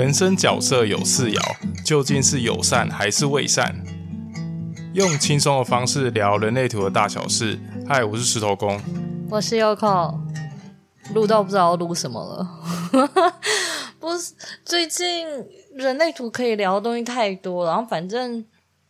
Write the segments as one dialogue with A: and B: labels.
A: 人生角色有四爻，究竟是友善还是未善？用轻松的方式聊人类图的大小事。嗨，我是石头公，
B: 我是 Yoko。录到不知道录什么了，不是最近人类图可以聊的东西太多了，然后反正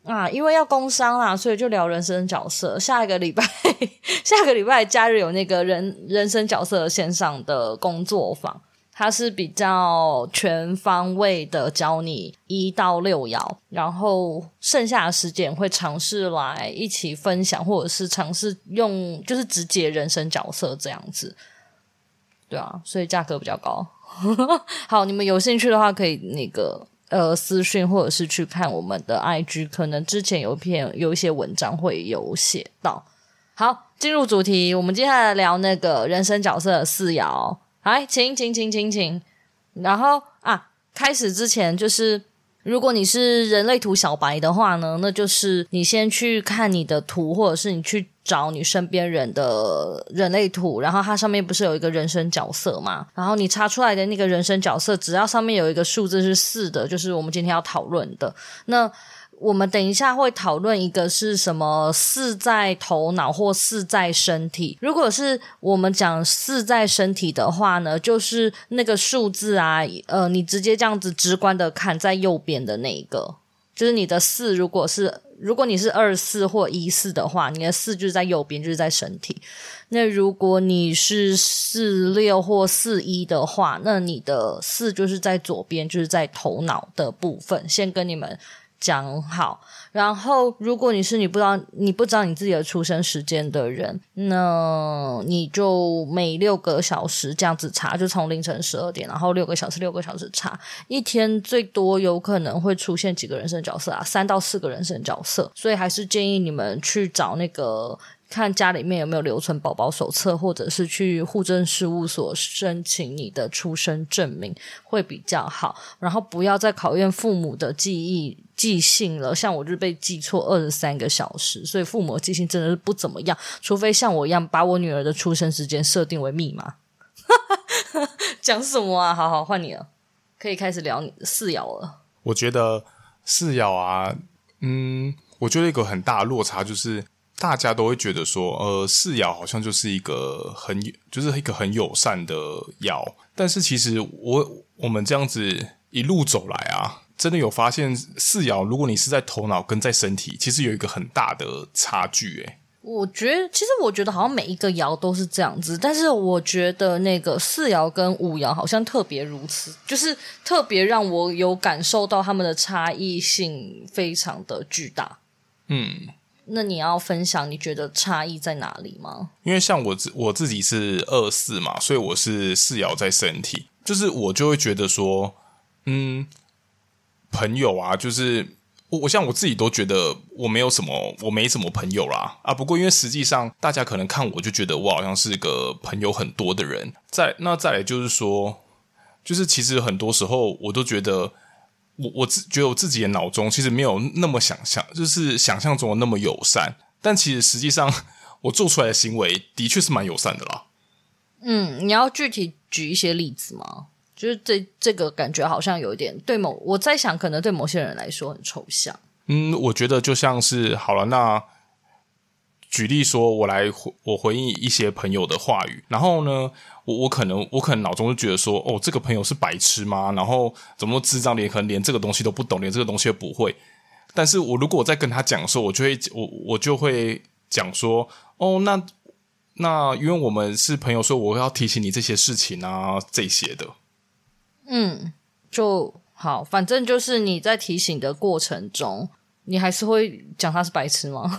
B: 啊，因为要工商啦，所以就聊人生角色。下一个礼拜，下个礼拜假日有那个人人生角色线上的工作坊。它是比较全方位的教你一到六爻，然后剩下的时间会尝试来一起分享，或者是尝试用就是直接人生角色这样子，对啊，所以价格比较高。好，你们有兴趣的话，可以那个呃私讯，或者是去看我们的 IG，可能之前有一篇有一些文章会有写到。好，进入主题，我们接下来聊那个人生角色四爻。来，请，请，请，请，请。然后啊，开始之前，就是如果你是人类图小白的话呢，那就是你先去看你的图，或者是你去找你身边人的人类图，然后它上面不是有一个人生角色嘛？然后你查出来的那个人生角色，只要上面有一个数字是四的，就是我们今天要讨论的那。我们等一下会讨论一个是什么四在头脑或四在身体。如果是我们讲四在身体的话呢，就是那个数字啊，呃，你直接这样子直观的看在右边的那一个，就是你的四。如果是如果你是二四或一四的话，你的四就是在右边，就是在身体。那如果你是四六或四一的话，那你的四就是在左边，就是在头脑的部分。先跟你们。讲好，然后如果你是你不知道你不知道你自己的出生时间的人，那你就每六个小时这样子查，就从凌晨十二点，然后六个小时六个小时查，一天最多有可能会出现几个人生角色啊？三到四个人生角色，所以还是建议你们去找那个。看家里面有没有留存宝宝手册，或者是去户政事务所申请你的出生证明会比较好。然后不要再考验父母的记忆记性了，像我就被记错二十三个小时，所以父母记性真的是不怎么样。除非像我一样把我女儿的出生时间设定为密码。讲什么啊？好好换你了，可以开始聊你的四爻了。
A: 我觉得四爻啊，嗯，我觉得一个很大的落差就是。大家都会觉得说，呃，四爻好像就是一个很，就是一个很友善的爻。但是其实我我们这样子一路走来啊，真的有发现四爻，如果你是在头脑跟在身体，其实有一个很大的差距。诶，
B: 我觉得，其实我觉得好像每一个爻都是这样子，但是我觉得那个四爻跟五爻好像特别如此，就是特别让我有感受到他们的差异性非常的巨大。嗯。那你要分享你觉得差异在哪里吗？
A: 因为像我自我自己是二四嘛，所以我是四爻在身体，就是我就会觉得说，嗯，朋友啊，就是我我像我自己都觉得我没有什么，我没什么朋友啦啊。不过因为实际上大家可能看我就觉得我好像是个朋友很多的人。再那再来就是说，就是其实很多时候我都觉得。我我自觉得我自己的脑中其实没有那么想象，就是想象中的那么友善，但其实实际上我做出来的行为的确是蛮友善的啦。
B: 嗯，你要具体举一些例子吗？就是这这个感觉好像有一点对某，我在想可能对某些人来说很抽象。
A: 嗯，我觉得就像是好了，那举例说，我来回我回应一些朋友的话语，然后呢，我我可能我可能脑中就觉得说，哦，这个朋友是白痴吗？然后怎么智障，连可能连这个东西都不懂，连这个东西都不会。但是我如果我在跟他讲的时候，我就会我我就会讲说，哦，那那因为我们是朋友，所以我要提醒你这些事情啊，这些的。
B: 嗯，就好，反正就是你在提醒的过程中，你还是会讲他是白痴吗？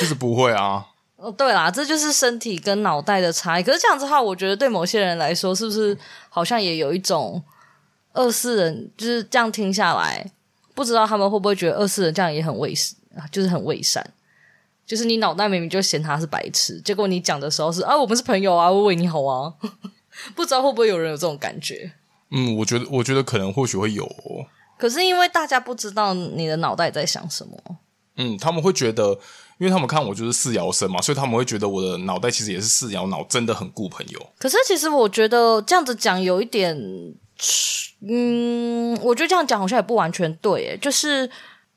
A: 其实不会啊。
B: 哦，对啦，这就是身体跟脑袋的差异。可是这样子的话，我觉得对某些人来说，是不是好像也有一种二四人？就是这样听下来，不知道他们会不会觉得二四人这样也很伪善，就是很伪善。就是你脑袋明明就嫌他是白痴，结果你讲的时候是啊，我们是朋友啊，我为你好啊。不知道会不会有人有这种感觉？
A: 嗯，我觉得，我觉得可能或许会有哦。
B: 可是因为大家不知道你的脑袋在想什么，
A: 嗯，他们会觉得。因为他们看我就是四摇生嘛，所以他们会觉得我的脑袋其实也是四摇脑，真的很顾朋友。
B: 可是其实我觉得这样子讲有一点，嗯，我觉得这样讲好像也不完全对，诶，就是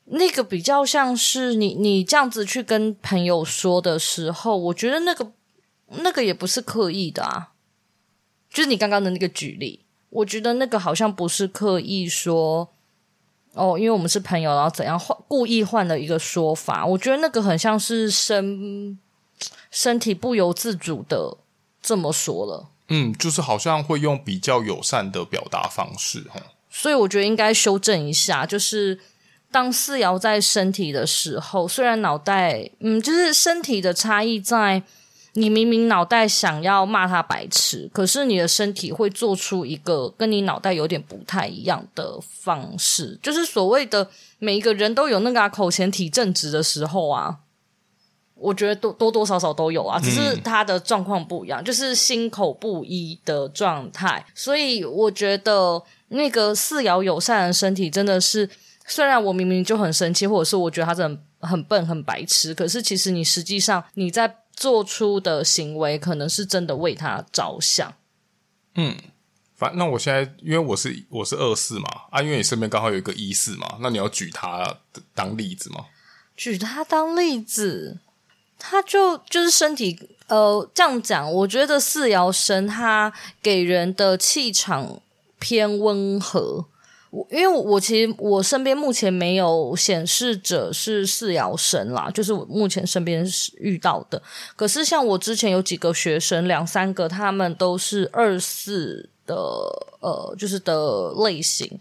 B: 那个比较像是你你这样子去跟朋友说的时候，我觉得那个那个也不是刻意的啊。就是你刚刚的那个举例，我觉得那个好像不是刻意说哦，因为我们是朋友，然后怎样换故意换了一个说法。我觉得那个很像是身身体不由自主的这么说了。
A: 嗯，就是好像会用比较友善的表达方式，
B: 所以我觉得应该修正一下，就是当四爻在身体的时候，虽然脑袋，嗯，就是身体的差异在，你明明脑袋想要骂他白痴，可是你的身体会做出一个跟你脑袋有点不太一样的方式，就是所谓的每一个人都有那个、口前体正直的时候啊。我觉得多多多少少都有啊，只是他的状况不一样，就是心口不一的状态。所以我觉得那个四爻友善的身体真的是，虽然我明明就很生气，或者是我觉得他是很很笨很白痴，可是其实你实际上你在做出的行为，可能是真的为他着想。
A: 嗯，反那我现在因为我是我是二四嘛啊，因为你身边刚好有一个一四嘛，那你要举他当例子吗？
B: 举他当例子。他就就是身体，呃，这样讲，我觉得四爻生他给人的气场偏温和。因为我其实我身边目前没有显示者是四爻神啦，就是我目前身边遇到的。可是像我之前有几个学生，两三个他们都是二四的，呃，就是的类型。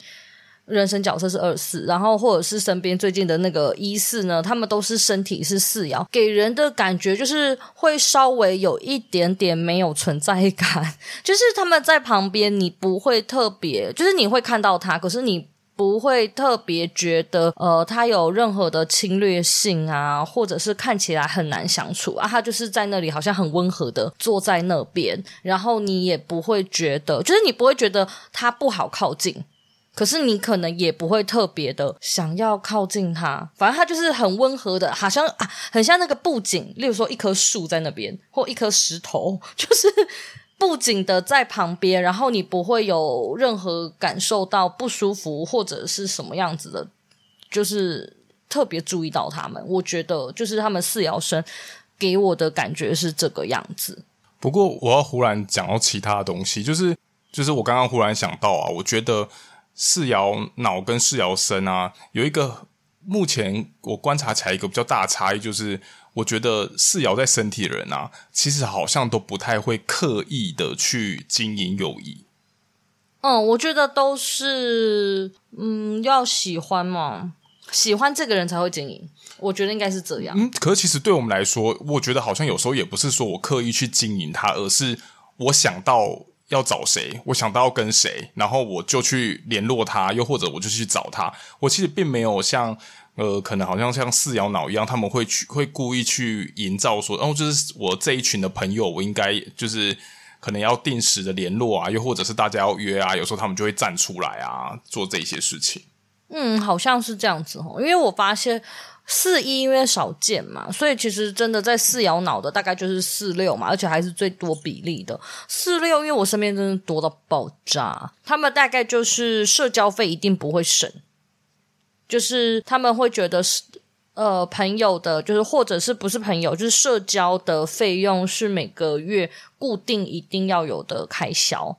B: 人生角色是二四，然后或者是身边最近的那个一四呢，他们都是身体是四爻，给人的感觉就是会稍微有一点点没有存在感，就是他们在旁边，你不会特别，就是你会看到他，可是你不会特别觉得呃他有任何的侵略性啊，或者是看起来很难相处啊，他就是在那里好像很温和的坐在那边，然后你也不会觉得，就是你不会觉得他不好靠近。可是你可能也不会特别的想要靠近他，反正他就是很温和的，好像啊，很像那个布景，例如说一棵树在那边，或一颗石头，就是布景的在旁边，然后你不会有任何感受到不舒服或者是什么样子的，就是特别注意到他们。我觉得就是他们四摇生给我的感觉是这个样子。
A: 不过我要忽然讲到其他的东西，就是就是我刚刚忽然想到啊，我觉得。四爻脑跟四爻身啊，有一个目前我观察起来一个比较大的差异，就是我觉得四爻在身体的人啊，其实好像都不太会刻意的去经营友谊。
B: 嗯，我觉得都是，嗯，要喜欢嘛，喜欢这个人才会经营。我觉得应该是这样。
A: 嗯，可是其实对我们来说，我觉得好像有时候也不是说我刻意去经营他，而是我想到。要找谁？我想到要跟谁，然后我就去联络他，又或者我就去找他。我其实并没有像呃，可能好像像四摇脑一样，他们会去会故意去营造说，哦，就是我这一群的朋友，我应该就是可能要定时的联络啊，又或者是大家要约啊，有时候他们就会站出来啊，做这些事情。
B: 嗯，好像是这样子哦，因为我发现。四一因为少见嘛，所以其实真的在四摇脑的大概就是四六嘛，而且还是最多比例的四六。因为我身边真的多到爆炸，他们大概就是社交费一定不会省，就是他们会觉得是呃朋友的，就是或者是不是朋友，就是社交的费用是每个月固定一定要有的开销。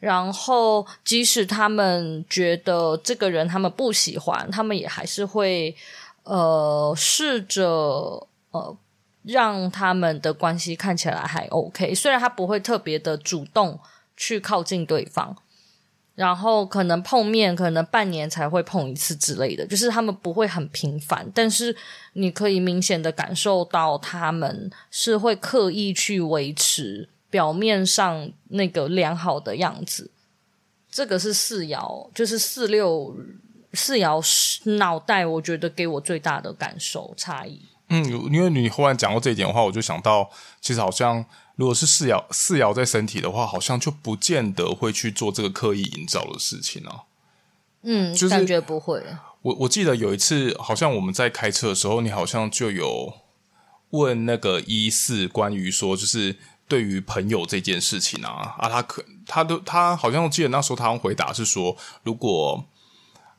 B: 然后即使他们觉得这个人他们不喜欢，他们也还是会。呃，试着呃，让他们的关系看起来还 OK，虽然他不会特别的主动去靠近对方，然后可能碰面，可能半年才会碰一次之类的，就是他们不会很频繁，但是你可以明显的感受到他们是会刻意去维持表面上那个良好的样子。这个是四爻，就是四六。四爻脑袋，我觉得给我最大的感受差异。
A: 嗯，因为你忽然讲到这一点的话，我就想到，其实好像如果是四爻四爻在身体的话，好像就不见得会去做这个刻意营造的事情啊。
B: 嗯，就是感觉不会。
A: 我我记得有一次，好像我们在开车的时候，你好像就有问那个一四关于说，就是。对于朋友这件事情啊啊，他可他都他好像记得那时候他回答是说，如果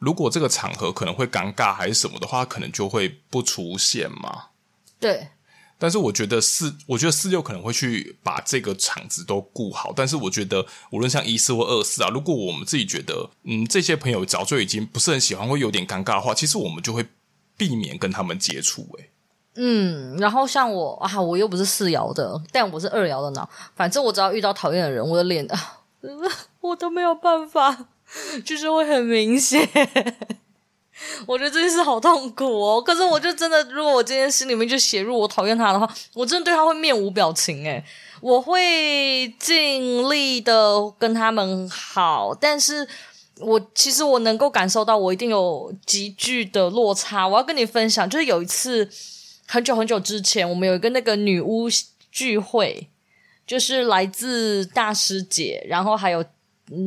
A: 如果这个场合可能会尴尬还是什么的话，可能就会不出现嘛。
B: 对。
A: 但是我觉得四，我觉得四六可能会去把这个场子都顾好。但是我觉得，无论像一四或二四啊，如果我们自己觉得，嗯，这些朋友早就已经不是很喜欢，会有点尴尬的话，其实我们就会避免跟他们接触。哎，
B: 嗯，然后像我啊，我又不是四爻的，但我是二爻的呢。反正我只要遇到讨厌的人，我的脸啊，我都没有办法，就是会很明显。我觉得这件事好痛苦哦，可是我就真的，如果我今天心里面就写入我讨厌他的话，我真的对他会面无表情诶，我会尽力的跟他们好，但是我其实我能够感受到，我一定有急剧的落差。我要跟你分享，就是有一次很久很久之前，我们有一个那个女巫聚会，就是来自大师姐，然后还有。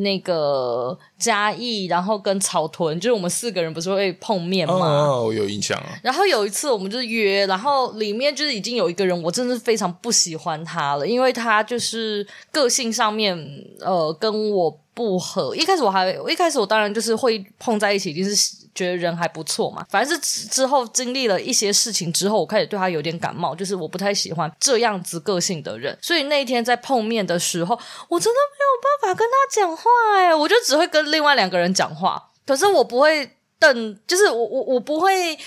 B: 那个嘉义，然后跟草屯，就是我们四个人不是会碰面吗？
A: 哦，我有印象啊。
B: 然后有一次，我们就约，然后里面就是已经有一个人，我真的是非常不喜欢他了，因为他就是个性上面，呃，跟我不合。一开始我还，一开始我当然就是会碰在一起，就是。觉得人还不错嘛，反正是之后经历了一些事情之后，我开始对他有点感冒，就是我不太喜欢这样子个性的人。所以那一天在碰面的时候，我真的没有办法跟他讲话，哎，我就只会跟另外两个人讲话，可是我不会瞪，就是我我我不会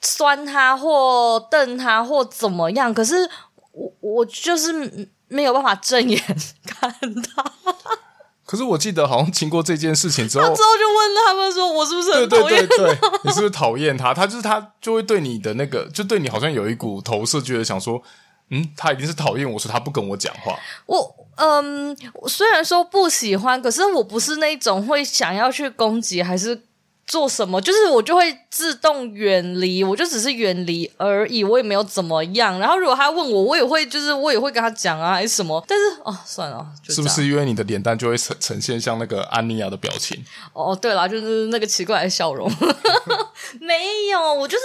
B: 酸他或瞪他或怎么样，可是我我就是没有办法正眼看他。
A: 可是我记得好像经过这件事情之后，
B: 他之后就问他们说：“我是不是很讨厌他？
A: 对对对对，你是不是讨厌他？他就是他就会对你的那个，就对你好像有一股投射，觉得想说，嗯，他一定是讨厌我，说他不跟我讲话。
B: 我嗯，虽然说不喜欢，可是我不是那种会想要去攻击，还是。”做什么？就是我就会自动远离，我就只是远离而已，我也没有怎么样。然后如果他问我，我也会就是我也会跟他讲啊，还是什么。但是哦，算了，
A: 是不是因为你的脸蛋就会呈呈现像那个安妮亚的表情？
B: 哦，对啦，就是那个奇怪的笑容。没有，我就是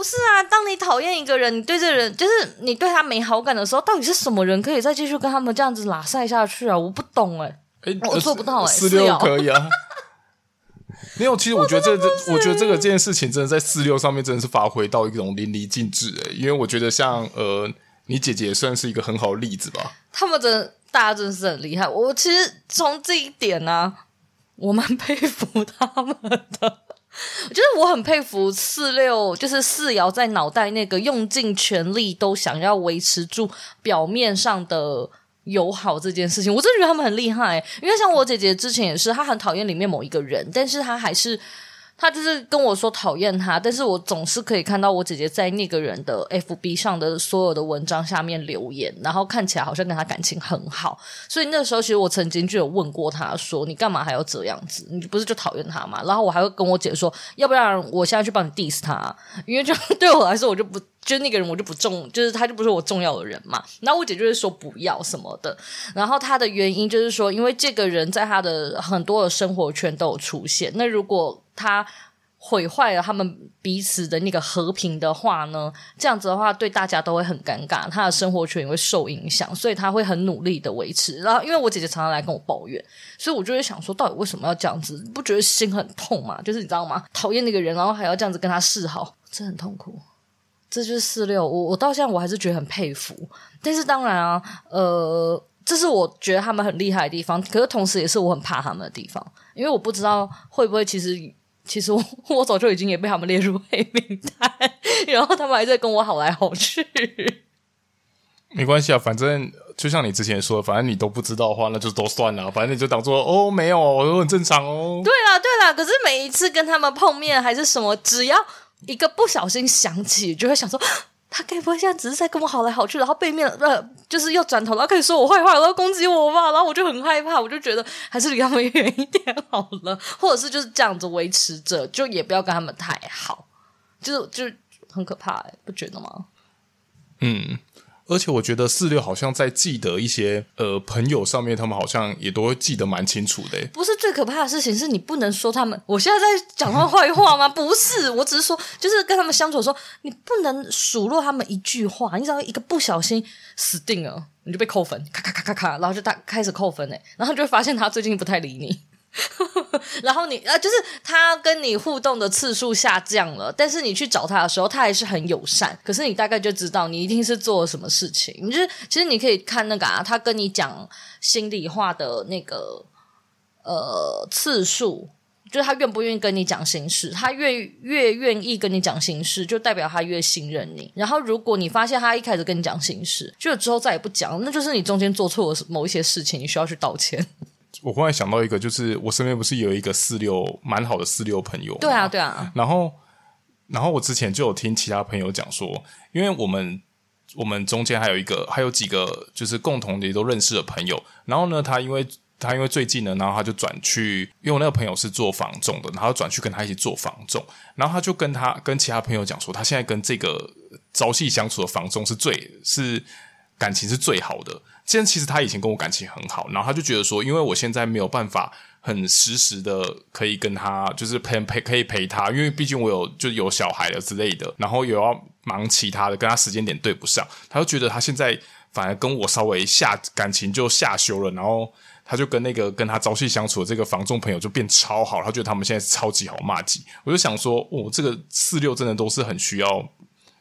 B: 不是啊。当你讨厌一个人，你对这个人就是你对他没好感的时候，到底是什么人可以再继续跟他们这样子拉塞下去啊？我不懂哎、欸，我做不到哎、欸，
A: 四六可以啊。没有，其实我觉得这这，我觉得这个这件事情真的在四六上面真的是发挥到一种淋漓尽致哎，因为我觉得像呃，你姐姐也算是一个很好的例子吧。
B: 他们真的，大家真的是很厉害。我其实从这一点呢、啊，我蛮 佩服他们的。我觉得我很佩服四六，就是四瑶在脑袋那个用尽全力都想要维持住表面上的。友好这件事情，我真的觉得他们很厉害，因为像我姐姐之前也是，她很讨厌里面某一个人，但是她还是。他就是跟我说讨厌他，但是我总是可以看到我姐姐在那个人的 FB 上的所有的文章下面留言，然后看起来好像跟他感情很好。所以那时候，其实我曾经就有问过他说：“你干嘛还要这样子？你不是就讨厌他吗？”然后我还会跟我姐说：“要不然我现在去帮你 diss 他，因为就 对我来说，我就不就那个人我就不重，就是他就不是我重要的人嘛。”然后我姐就会说不要什么的。然后他的原因就是说，因为这个人在他的很多的生活圈都有出现。那如果他毁坏了他们彼此的那个和平的话呢，这样子的话对大家都会很尴尬，他的生活圈也会受影响，所以他会很努力的维持。然后因为我姐姐常常来跟我抱怨，所以我就会想说，到底为什么要这样子？不觉得心很痛吗？就是你知道吗？讨厌那个人，然后还要这样子跟他示好，这很痛苦。这就是四六，我我到现在我还是觉得很佩服。但是当然啊，呃，这是我觉得他们很厉害的地方，可是同时也是我很怕他们的地方，因为我不知道会不会其实。其实我 我早就已经也被他们列入黑名单，然后他们还在跟我好来好去。
A: 没关系啊，反正就像你之前说的，反正你都不知道的话，那就都算了。反正你就当做哦，没有，我都很正常哦。
B: 对啦，对啦。可是每一次跟他们碰面还是什么，只要一个不小心想起，就会想说。他该不会现在只是在跟我好来好去，然后背面呃，就是又转头，然后开始说我坏话，然后攻击我吧，然后我就很害怕，我就觉得还是离他们远一点好了，或者是就是这样子维持着，就也不要跟他们太好，就就很可怕，不觉得吗？
A: 嗯。而且我觉得四六好像在记得一些呃朋友上面，他们好像也都会记得蛮清楚的。
B: 不是最可怕的事情是你不能说他们，我现在在讲他坏话吗？不是，我只是说，就是跟他们相处的时候，你不能数落他们一句话，你只要一个不小心死定了。你就被扣分，咔咔咔咔咔，然后就他开始扣分诶，然后就会发现他最近不太理你，然后你啊，就是他跟你互动的次数下降了，但是你去找他的时候，他还是很友善，可是你大概就知道你一定是做了什么事情，你就是其实你可以看那个啊，他跟你讲心里话的那个呃次数。就是他愿不愿意跟你讲心事，他越越愿意跟你讲心事，就代表他越信任你。然后，如果你发现他一开始跟你讲心事，就之后再也不讲，那就是你中间做错了某一些事情，你需要去道歉。
A: 我忽然想到一个，就是我身边不是有一个四六蛮好的四六朋友？
B: 对啊，对啊。
A: 然后，然后我之前就有听其他朋友讲说，因为我们我们中间还有一个，还有几个就是共同的也都认识的朋友。然后呢，他因为。他因为最近呢，然后他就转去，因为我那个朋友是做房仲的，然后转去跟他一起做房仲，然后他就跟他跟其他朋友讲说，他现在跟这个朝夕相处的房仲是最是感情是最好的。现在其实他以前跟我感情很好，然后他就觉得说，因为我现在没有办法很实时的可以跟他就是陪陪可以陪他，因为毕竟我有就有小孩了之类的，然后又要忙其他的，跟他时间点对不上，他就觉得他现在反而跟我稍微下感情就下修了，然后。他就跟那个跟他朝夕相处的这个房仲朋友就变超好，他觉得他们现在超级好麻吉。我就想说，哦，这个四六真的都是很需要，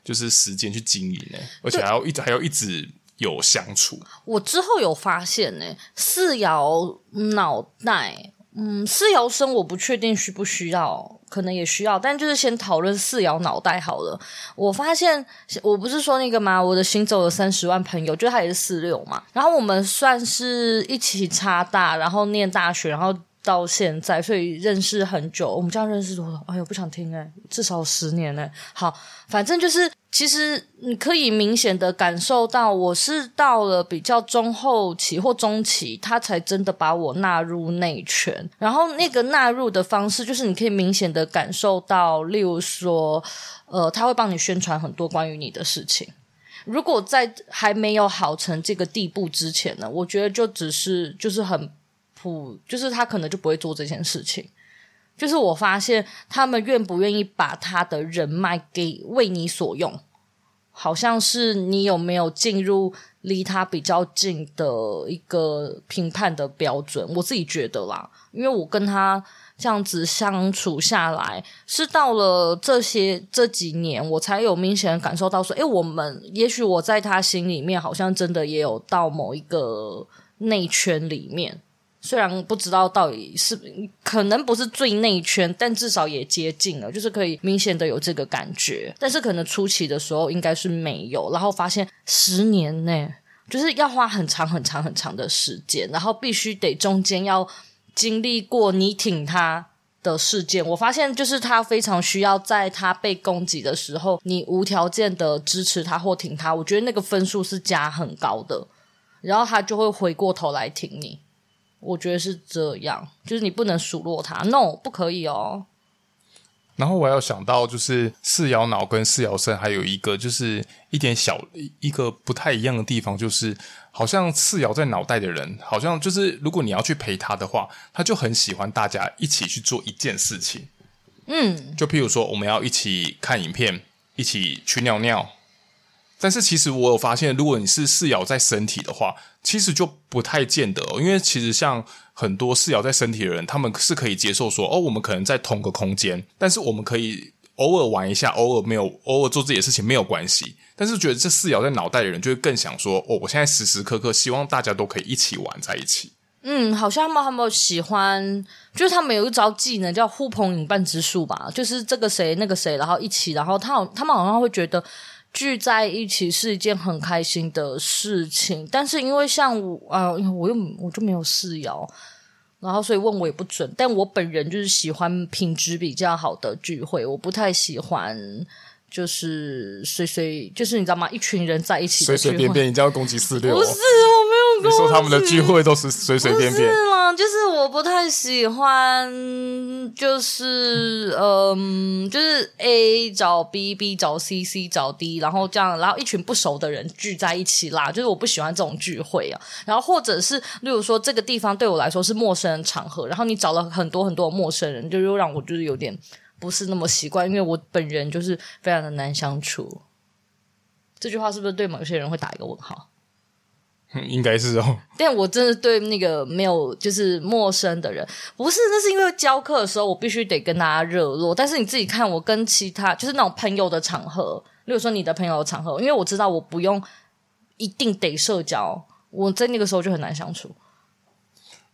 A: 就是时间去经营呢，而且还要一直还要一直有相处。
B: 我之后有发现呢，四爻脑袋。嗯，四爻生我不确定需不需要，可能也需要，但就是先讨论四爻脑袋好了。我发现我不是说那个吗？我的行走了三十万朋友，就他也是四六嘛。然后我们算是一起插大，然后念大学，然后。到现在，所以认识很久。我们这样认识多少？哎呦，不想听哎，至少十年哎。好，反正就是，其实你可以明显的感受到，我是到了比较中后期或中期，他才真的把我纳入内圈。然后那个纳入的方式，就是你可以明显的感受到，例如说，呃，他会帮你宣传很多关于你的事情。如果在还没有好成这个地步之前呢，我觉得就只是就是很普。就是他可能就不会做这件事情。就是我发现他们愿不愿意把他的人脉给为你所用，好像是你有没有进入离他比较近的一个评判的标准。我自己觉得啦，因为我跟他这样子相处下来，是到了这些这几年，我才有明显的感受到说，诶，我们也许我在他心里面，好像真的也有到某一个内圈里面。虽然不知道到底是可能不是最内圈，但至少也接近了，就是可以明显的有这个感觉。但是可能初期的时候应该是没有，然后发现十年内就是要花很长很长很长的时间，然后必须得中间要经历过你挺他的事件。我发现就是他非常需要在他被攻击的时候，你无条件的支持他或挺他。我觉得那个分数是加很高的，然后他就会回过头来挺你。我觉得是这样，就是你不能数落他，no，不可以哦。
A: 然后我还有想到，就是四爻脑跟四爻身还有一个就是一点小一个不太一样的地方，就是好像四爻在脑袋的人，好像就是如果你要去陪他的话，他就很喜欢大家一起去做一件事情。嗯，就譬如说我们要一起看影片，一起去尿尿。但是其实我有发现，如果你是四爻在身体的话，其实就不太见得。因为其实像很多四爻在身体的人，他们是可以接受说，哦，我们可能在同个空间，但是我们可以偶尔玩一下，偶尔没有，偶尔做自己的事情没有关系。但是觉得这四爻在脑袋的人，就会更想说，哦，我现在时时刻刻希望大家都可以一起玩在一起。
B: 嗯，好像他们他们喜欢，就是他们有一招技能叫呼朋引伴之术吧，就是这个谁那个谁，然后一起，然后他他们好像会觉得。聚在一起是一件很开心的事情，但是因为像我啊，我又我就没有四爻，然后所以问我也不准。但我本人就是喜欢品质比较好的聚会，我不太喜欢就是随随就是你知道吗？一群人在一起随随
A: 便便，你这样攻击四六？
B: 不是。
A: 你说他们的聚会都是随随便便是吗。
B: 就是我不太喜欢，就是嗯，就是 A 找 B，B 找 C，C 找 D，然后这样，然后一群不熟的人聚在一起啦。就是我不喜欢这种聚会啊。然后或者是，例如说这个地方对我来说是陌生人场合，然后你找了很多很多陌生人，就又让我就是有点不是那么习惯，因为我本人就是非常的难相处。这句话是不是对某些人会打一个问号？
A: 应该是哦。
B: 但我真的对那个没有就是陌生的人，不是，那是因为教课的时候我必须得跟大家热络。但是你自己看，我跟其他就是那种朋友的场合，例如说你的朋友的场合，因为我知道我不用一定得社交，我在那个时候就很难相处。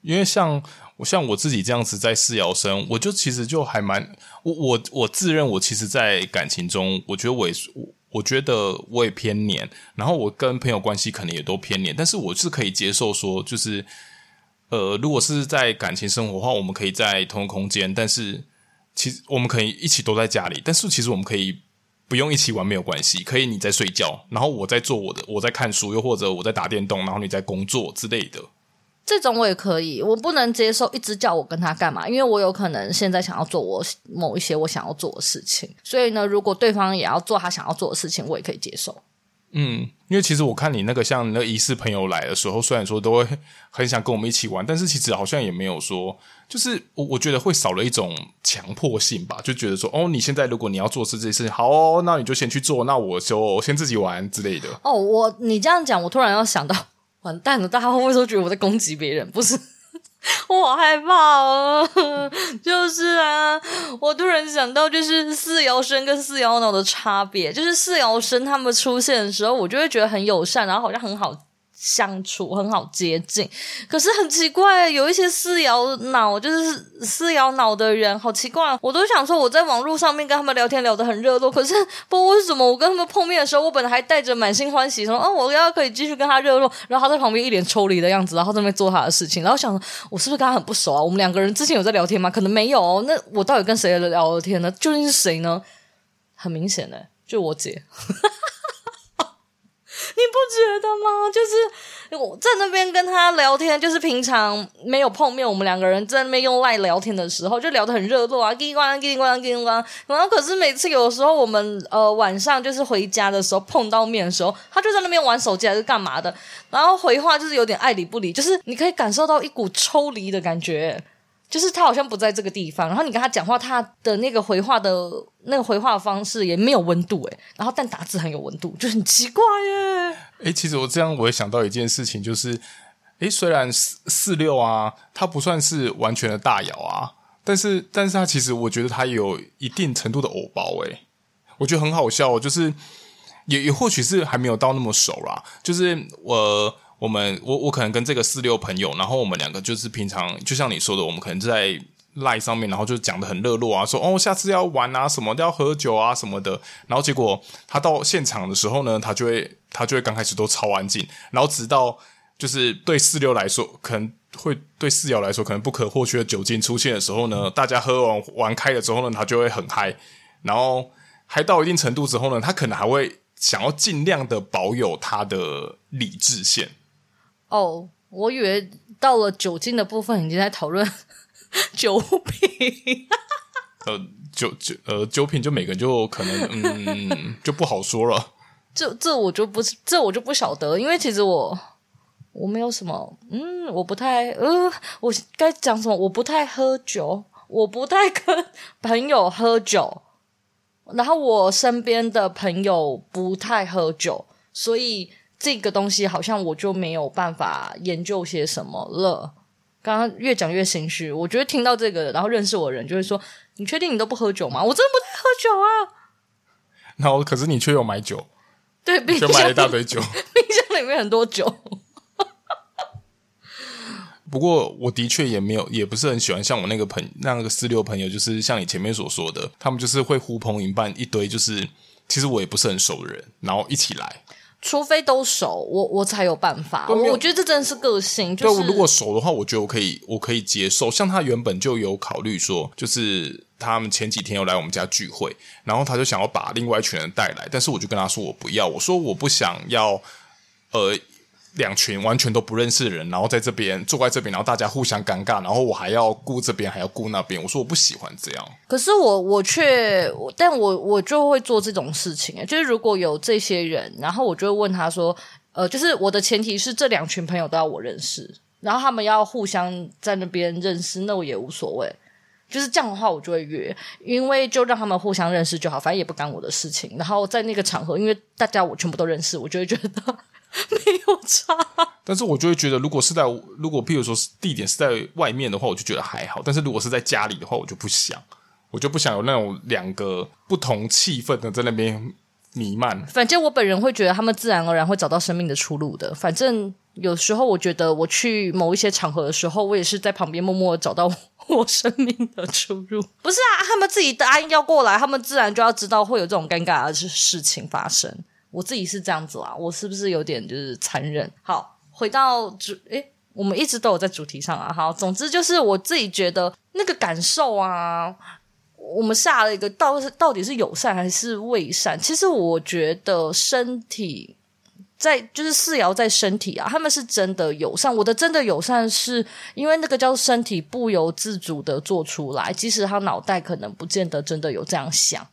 A: 因为像我像我自己这样子在四爻生，我就其实就还蛮我我我自认我其实，在感情中，我觉得我也是。我觉得我也偏黏，然后我跟朋友关系可能也都偏黏，但是我是可以接受说，就是呃，如果是在感情生活的话，我们可以在同一空间，但是其实我们可以一起都在家里，但是其实我们可以不用一起玩没有关系，可以你在睡觉，然后我在做我的，我在看书，又或者我在打电动，然后你在工作之类的。
B: 这种我也可以，我不能接受一直叫我跟他干嘛，因为我有可能现在想要做我某一些我想要做的事情，所以呢，如果对方也要做他想要做的事情，我也可以接受。
A: 嗯，因为其实我看你那个像那个仪式朋友来的时候，虽然说都会很想跟我们一起玩，但是其实好像也没有说，就是我我觉得会少了一种强迫性吧，就觉得说哦，你现在如果你要做这些事情，好哦，那你就先去做，那我就先自己玩之类的。
B: 哦，我你这样讲，我突然要想到。完蛋了！大家会不会都觉得我在攻击别人？不是，我好害怕哦。就是啊，我突然想到，就是四摇生跟四摇脑的差别，就是四摇生他们出现的时候，我就会觉得很友善，然后好像很好。相处很好接近，可是很奇怪，有一些四摇脑，就是四摇脑的人，好奇怪。我都想说，我在网络上面跟他们聊天聊得很热络，可是不知道为什么，我跟他们碰面的时候，我本来还带着满心欢喜，说，哦，我要可以继续跟他热络，然后他在旁边一脸抽离的样子，然后在那边做他的事情，然后想，我是不是跟他很不熟啊？我们两个人之前有在聊天吗？可能没有。那我到底跟谁聊的天呢？究竟是谁呢？很明显的，就我姐。你不觉得吗？就是我在那边跟他聊天，就是平常没有碰面，我们两个人在那边用赖聊天的时候，就聊得很热络啊，叽里呱啦，叽里呱啦，叽里呱啦。然后可是每次有时候我们呃晚上就是回家的时候碰到面的时候，他就在那边玩手机还是干嘛的，然后回话就是有点爱理不理，就是你可以感受到一股抽离的感觉。就是他好像不在这个地方，然后你跟他讲话，他的那个回话的那个回话方式也没有温度诶，然后但打字很有温度，就很奇怪耶。诶，其实我这样我也想到一件事情，就是诶，虽然四四六啊，它不算是完全的大爻啊，但是但是它其实我觉得它有一定程度的偶包诶，我觉得很好笑，就是也也或许是还没有到那么熟啦，就是我。我们我我可能跟这个四六朋友，然后我们两个就是平常就像你说的，我们可能在赖上面，然后就讲得很热络啊，说哦下次要玩啊，什么都要喝酒啊什么的，然后结果他到现场的时候呢，他就会他就会刚开始都超安静，然后直到就是对四六来说，可能会对四爻来说可能不可或缺的酒精出现的时候呢，大家喝完玩开了之后呢，他就会很嗨，然后嗨到一定程度之后呢，他可能还会想要尽量的保有他的理智线。哦我以为到了酒精的部分已经在讨论 酒品。
A: 呃，酒酒呃酒品就每个人就可能嗯就不好说了。
B: 这这我就不是这我就不晓得，因为其实我我没有什么嗯，我不太呃，我该讲什么？我不太喝酒，我不太跟 朋友喝酒，然后我身边的朋友不太喝酒，所以。这个东西好像我就没有办法研究些什么了。刚刚越讲越心虚，我觉得听到这个，然后认识我的人就会说：“你确定你都不喝酒吗？”我真的不太喝酒啊。
A: 然后可是你却有买酒，
B: 对，冰箱
A: 就买了一大堆酒，
B: 冰箱里面很多酒。
A: 不过我的确也没有，也不是很喜欢像我那个朋那个四六朋友，就是像你前面所说的，他们就是会呼朋引伴一堆，就是其实我也不是很熟的人，然后一起来。
B: 除非都熟，我我才有办法。我我觉得这真的是个性。就是
A: 如果熟的话，我觉得我可以，我可以接受。像他原本就有考虑说，就是他们前几天又来我们家聚会，然后他就想要把另外一群人带来，但是我就跟他说我不要，我说我不想要，呃。两群完全都不认识的人，然后在这边坐在这边，然后大家互相尴尬，然后我还要顾这边，还要顾那边。我说我不喜欢这样。
B: 可是我我却，但我我就会做这种事情。就是如果有这些人，然后我就会问他说，呃，就是我的前提是这两群朋友都要我认识，然后他们要互相在那边认识，那我也无所谓。就是这样的话，我就会约，因为就让他们互相认识就好，反正也不干我的事情。然后在那个场合，因为大家我全部都认识，我就会觉得。没有差。
A: 但是我就会觉得，如果是在如果譬如说地点是在外面的话，我就觉得还好。但是如果是在家里的话，我就不想，我就不想有那种两个不同气氛的在那边弥漫。
B: 反正我本人会觉得，他们自然而然会找到生命的出路的。反正有时候我觉得，我去某一些场合的时候，我也是在旁边默默找到 我生命的出路。不是啊，他们自己答应要过来，他们自然就要知道会有这种尴尬的事情发生。我自己是这样子啦，我是不是有点就是残忍？好，回到主，诶，我们一直都有在主题上啊。好，总之就是我自己觉得那个感受啊，我们下了一个到是到底是友善还是伪善？其实我觉得身体在就是四爻在身体啊，他们是真的友善。我的真的友善是因为那个叫身体不由自主的做出来，即使他脑袋可能不见得真的有这样想。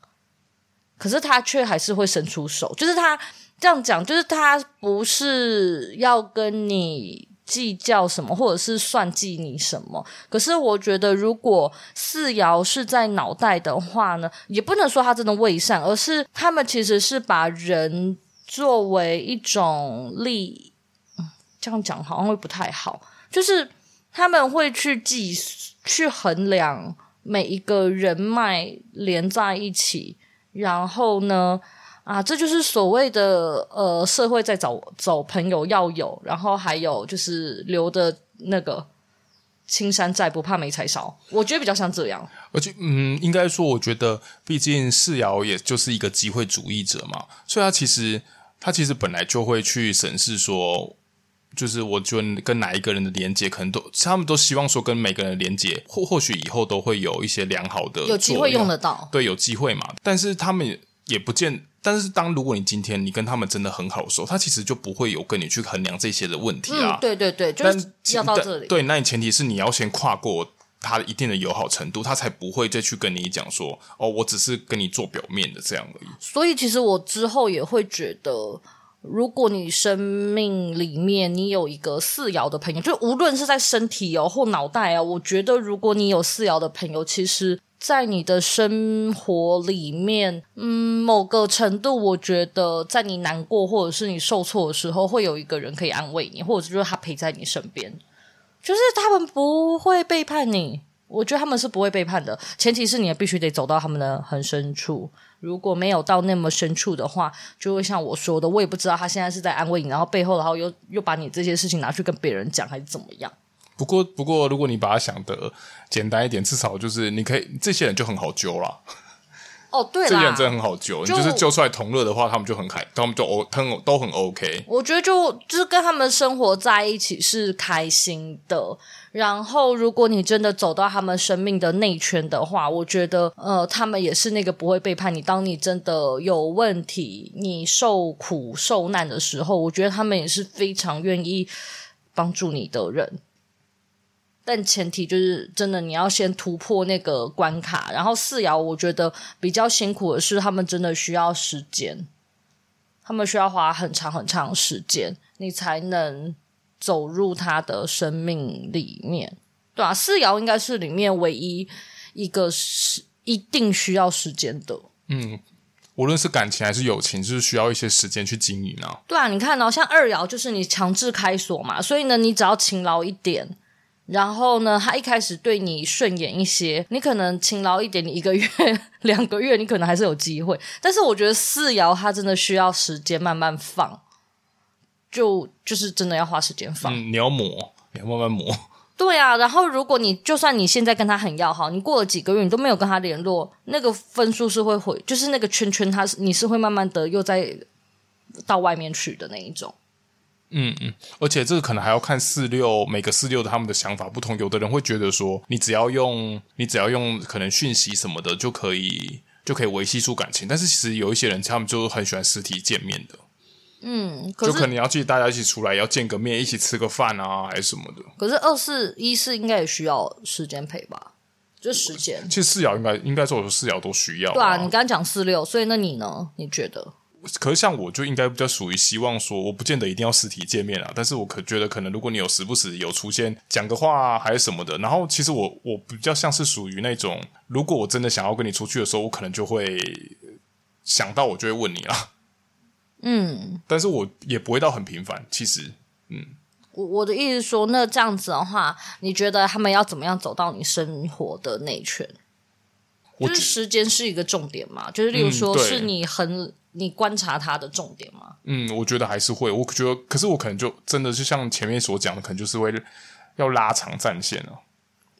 B: 可是他却还是会伸出手，就是他这样讲，就是他不是要跟你计较什么，或者是算计你什么。可是我觉得，如果四爻是在脑袋的话呢，也不能说他真的伪善，而是他们其实是把人作为一种利，这样讲好像会不太好，就是他们会去计去衡量每一个人脉连在一起。然后呢，啊，这就是所谓的呃，社会在找找朋友要有，然后还有就是留的那个青山在，不怕没柴烧。我觉得比较像这样。
A: 而且，嗯，应该说，我觉得，毕竟世尧也就是一个机会主义者嘛，所以他其实他其实本来就会去审视说，就是我觉得跟哪一个人的连接，可能都他们都希望说跟每个人的连接，或或许以后都会有一些良好的，
B: 有机会用得到，
A: 对，有机会嘛。但是他们也，不见，但是当如果你今天你跟他们真的很好的时候，他其实就不会有跟你去衡量这些的问题啊。
B: 嗯、对对对，就是要到这里。
A: 对，那你前提是你要先跨过他一定的友好程度，他才不会再去跟你讲说，哦，我只是跟你做表面的这样而已。
B: 所以其实我之后也会觉得。如果你生命里面你有一个四爻的朋友，就无论是在身体哦或脑袋啊，我觉得如果你有四爻的朋友，其实，在你的生活里面，嗯，某个程度，我觉得在你难过或者是你受挫的时候，会有一个人可以安慰你，或者就是他陪在你身边，就是他们不会背叛你。我觉得他们是不会背叛的，前提是你也必须得走到他们的很深处。如果没有到那么深处的话，就会像我说的，我也不知道他现在是在安慰你，然后背后然后又又把你这些事情拿去跟别人讲，还是怎么样？
A: 不过，不过，如果你把它想得简单一点，至少就是你可以这些人就很好揪了。
B: 哦，对了，
A: 这些人真的很好救，就，你就是救出来同乐的话，他们就很开，他们就 O，他们都很 OK。
B: 我觉得就就是跟他们生活在一起是开心的。然后，如果你真的走到他们生命的内圈的话，我觉得呃，他们也是那个不会背叛你。当你真的有问题、你受苦受难的时候，我觉得他们也是非常愿意帮助你的人。但前提就是，真的你要先突破那个关卡。然后四爻，我觉得比较辛苦的是，他们真的需要时间，他们需要花很长很长时间，你才能走入他的生命里面，对啊，四爻应该是里面唯一一个是一定需要时间的。
A: 嗯，无论是感情还是友情，就是需要一些时间去经营啊。
B: 对啊，你看哦，像二爻就是你强制开锁嘛，所以呢，你只要勤劳一点。然后呢，他一开始对你顺眼一些，你可能勤劳一点，你一个月、两个月，你可能还是有机会。但是我觉得四爻他真的需要时间慢慢放，就就是真的要花时间放。
A: 你要磨，你要慢慢磨。
B: 对啊，然后如果你就算你现在跟他很要好，你过了几个月你都没有跟他联络，那个分数是会回，就是那个圈圈，他是你是会慢慢的又再到外面去的那一种。
A: 嗯嗯，而且这个可能还要看四六每个四六的他们的想法不同，有的人会觉得说，你只要用你只要用可能讯息什么的就可以就可以维系住感情，但是其实有一些人他们就很喜欢实体见面的，
B: 嗯，
A: 可就可能要记大家一起出来要见个面，一起吃个饭啊，还是什么的。
B: 可是二四一四应该也需要时间陪吧？就时间，
C: 其实四爻应该应该说四爻都需要，
B: 对啊。你刚刚讲四六，所以那你呢？你觉得？
A: 可是像我就应该比较属于希望说，我不见得一定要实体见面啊，但是我可觉得可能如果你有时不时有出现讲个话还是什么的，然后其实我我比较像是属于那种，如果我真的想要跟你出去的时候，我可能就会想到我就会问你啦。
B: 嗯，
A: 但是我也不会到很频繁。其实，嗯，
B: 我我的意思说，那这样子的话，你觉得他们要怎么样走到你生活的内圈？就是时间是一个重点嘛？就是例如说，是你很、嗯、你观察他的重点吗？
A: 嗯，我觉得还是会。我觉得，可是我可能就真的就像前面所讲的，可能就是会要拉长战线了。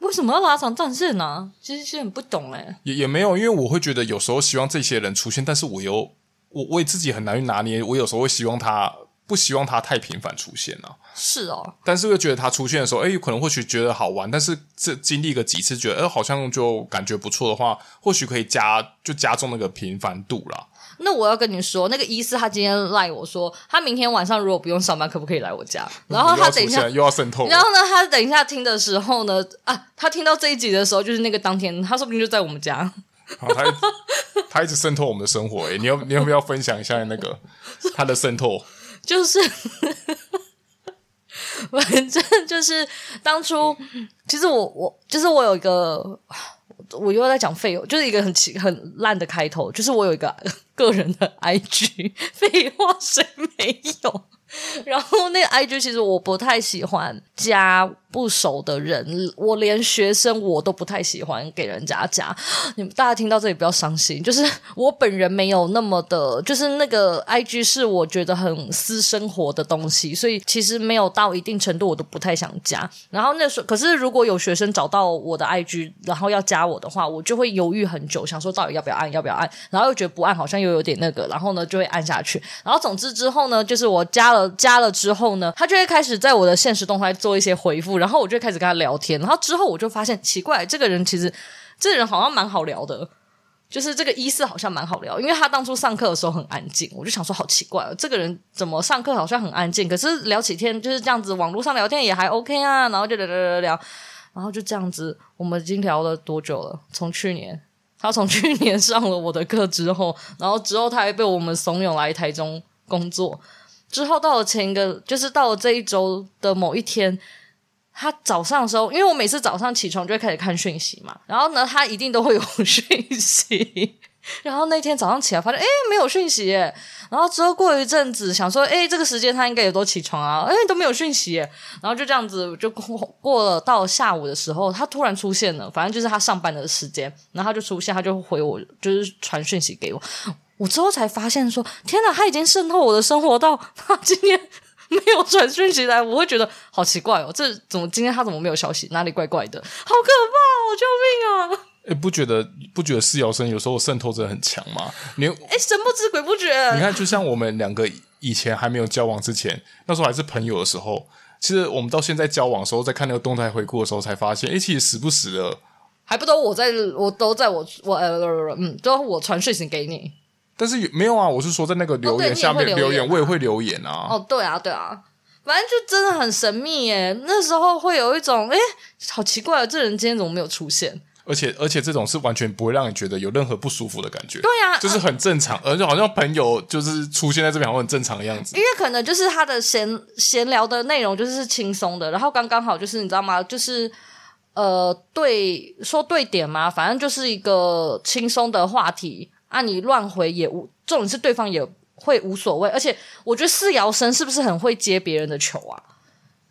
B: 为什么要拉长战线呢、啊？其实其实很不懂哎。
A: 也也没有，因为我会觉得有时候希望这些人出现，但是我又我我也自己很难去拿捏。我有时候会希望他不希望他太频繁出现啊。
B: 是哦，
A: 但是又觉得他出现的时候，哎，有可能或许觉得好玩，但是这经历个几次，觉得哎，好像就感觉不错的话，或许可以加就加重那个频繁度啦。
B: 那我要跟你说，那个医师他今天赖我说，他明天晚上如果不用上班，可不可以来我家？然后他等一下
A: 又要渗透，
B: 然后呢，他等一下听的时候呢，啊，他听到这一集的时候，就是那个当天，他说不定就在我们家。
A: 好，他 他一直渗透我们的生活，哎，你要你要不要分享一下那个他的渗透？
B: 就是。反正就是当初，其实我我就是我有一个，我又在讲废话，就是一个很奇很烂的开头，就是我有一个 个人的 IG，废话谁没有？然后那个 IG 其实我不太喜欢加不熟的人，我连学生我都不太喜欢给人家加。你们大家听到这里不要伤心，就是 我本人没有那么的，就是那个 IG 是我觉得很私生活的东西，所以其实没有到一定程度我都不太想加。然后那时候，可是如果有学生找到我的 IG，然后要加我的话，我就会犹豫很久，想说到底要不要按，要不要按，然后又觉得不按好像又有点那个，然后呢就会按下去。然后总之之后呢，就是我加了。加了之后呢，他就会开始在我的现实动态做一些回复，然后我就开始跟他聊天，然后之后我就发现奇怪，这个人其实这个人好像蛮好聊的，就是这个医师好像蛮好聊，因为他当初上课的时候很安静，我就想说好奇怪，这个人怎么上课好像很安静，可是聊起天就是这样子，网络上聊天也还 OK 啊，然后就聊聊聊聊，然后就这样子，我们已经聊了多久了？从去年，他从去年上了我的课之后，然后之后他还被我们怂恿来台中工作。之后到了前一个，就是到了这一周的某一天，他早上的时候，因为我每次早上起床就会开始看讯息嘛，然后呢，他一定都会有讯息。然后那天早上起来发现，哎，没有讯息。然后之后过一阵子，想说，哎，这个时间他应该也都起床啊，哎，都没有讯息耶。然后就这样子就过过了，到下午的时候，他突然出现了，反正就是他上班的时间，然后他就出现，他就回我，就是传讯息给我。我之后才发现说，天哪，他已经渗透我的生活到他今天 没有传讯息来，我会觉得好奇怪哦，这怎么今天他怎么没有消息？哪里怪怪的？好可怕哦！救命啊！哎，
A: 不觉得不觉得四爻声有时候渗透真的很强吗？你
B: 哎，神不知鬼不觉。
A: 你看，就像我们两个以前还没有交往之前，那时候还是朋友的时候，其实我们到现在交往的时候，在看那个动态回顾的时候，才发现，哎，其实时不时的，
B: 还不都我在我都在我我呃嗯，都我传讯息给你。
A: 但是没有啊，我是说在那个留言下面留言，我也会留言啊。
B: 哦，对啊，对啊，反正就真的很神秘耶。那时候会有一种，诶，好奇怪啊，这人今天怎么没有出现？
A: 而且而且这种是完全不会让你觉得有任何不舒服的感觉。
B: 对呀，
A: 就是很正常，而且好像朋友就是出现在这边，好像很正常的样子。
B: 因为可能就是他的闲闲聊的内容就是轻松的，然后刚刚好就是你知道吗？就是呃，对，说对点嘛，反正就是一个轻松的话题。啊，你乱回也无，重点是对方也会无所谓，而且我觉得四摇生是不是很会接别人的球啊？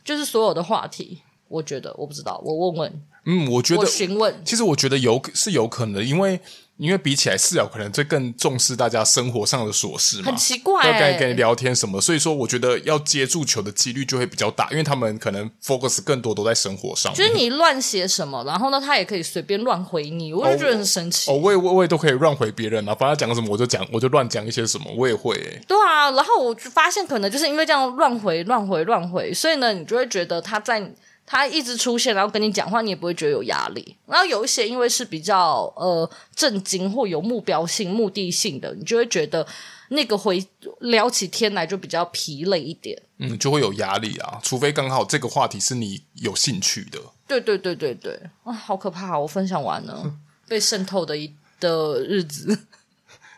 B: 就是所有的话题，我觉得我不知道，我问问。
A: 嗯，我觉得
B: 我询问，
A: 其实我觉得有是有可能的，因为。因为比起来，四爻可能最更重视大家生活上的琐事嘛，
B: 很奇怪、欸，
A: 要跟跟你聊天什么，所以说我觉得要接住球的几率就会比较大，因为他们可能 focus 更多都在生活上。
B: 就是你乱写什么，然后呢，他也可以随便乱回你，我就觉得很神奇。
A: 哦，我也我也都可以乱回别人啊，反正他讲什么我就讲，我就乱讲一些什么，我也会、欸。
B: 对啊，然后我就发现可能就是因为这样乱回、乱回、乱回，所以呢，你就会觉得他在。他一直出现，然后跟你讲话，你也不会觉得有压力。然后有一些因为是比较呃震惊或有目标性、目的性的，你就会觉得那个回聊起天来就比较疲累一点。
A: 嗯，就会有压力啊，除非刚好这个话题是你有兴趣的。
B: 对对对对对，啊，好可怕！我分享完了，被渗透的一的日子。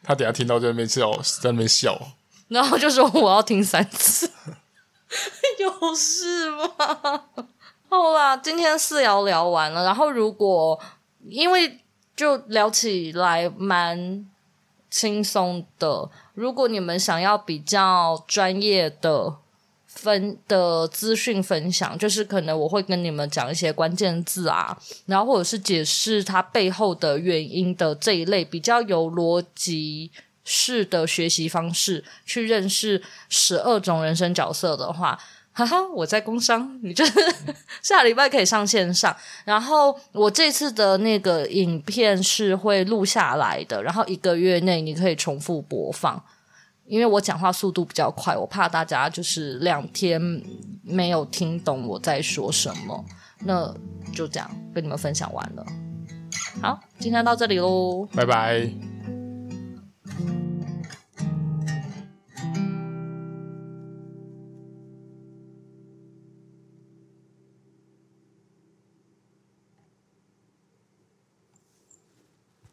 A: 他等下听到在那边笑，在那边笑，
B: 然后就说我要听三次，有事吗？好啦，今天四爻聊完了。然后如果因为就聊起来蛮轻松的。如果你们想要比较专业的分的资讯分享，就是可能我会跟你们讲一些关键字啊，然后或者是解释它背后的原因的这一类比较有逻辑式的学习方式，去认识十二种人生角色的话。哈哈，我在工商，你就是下礼拜可以上线上。然后我这次的那个影片是会录下来的，然后一个月内你可以重复播放。因为我讲话速度比较快，我怕大家就是两天没有听懂我在说什么。那就这样跟你们分享完了。好，今天到这里喽，
A: 拜拜。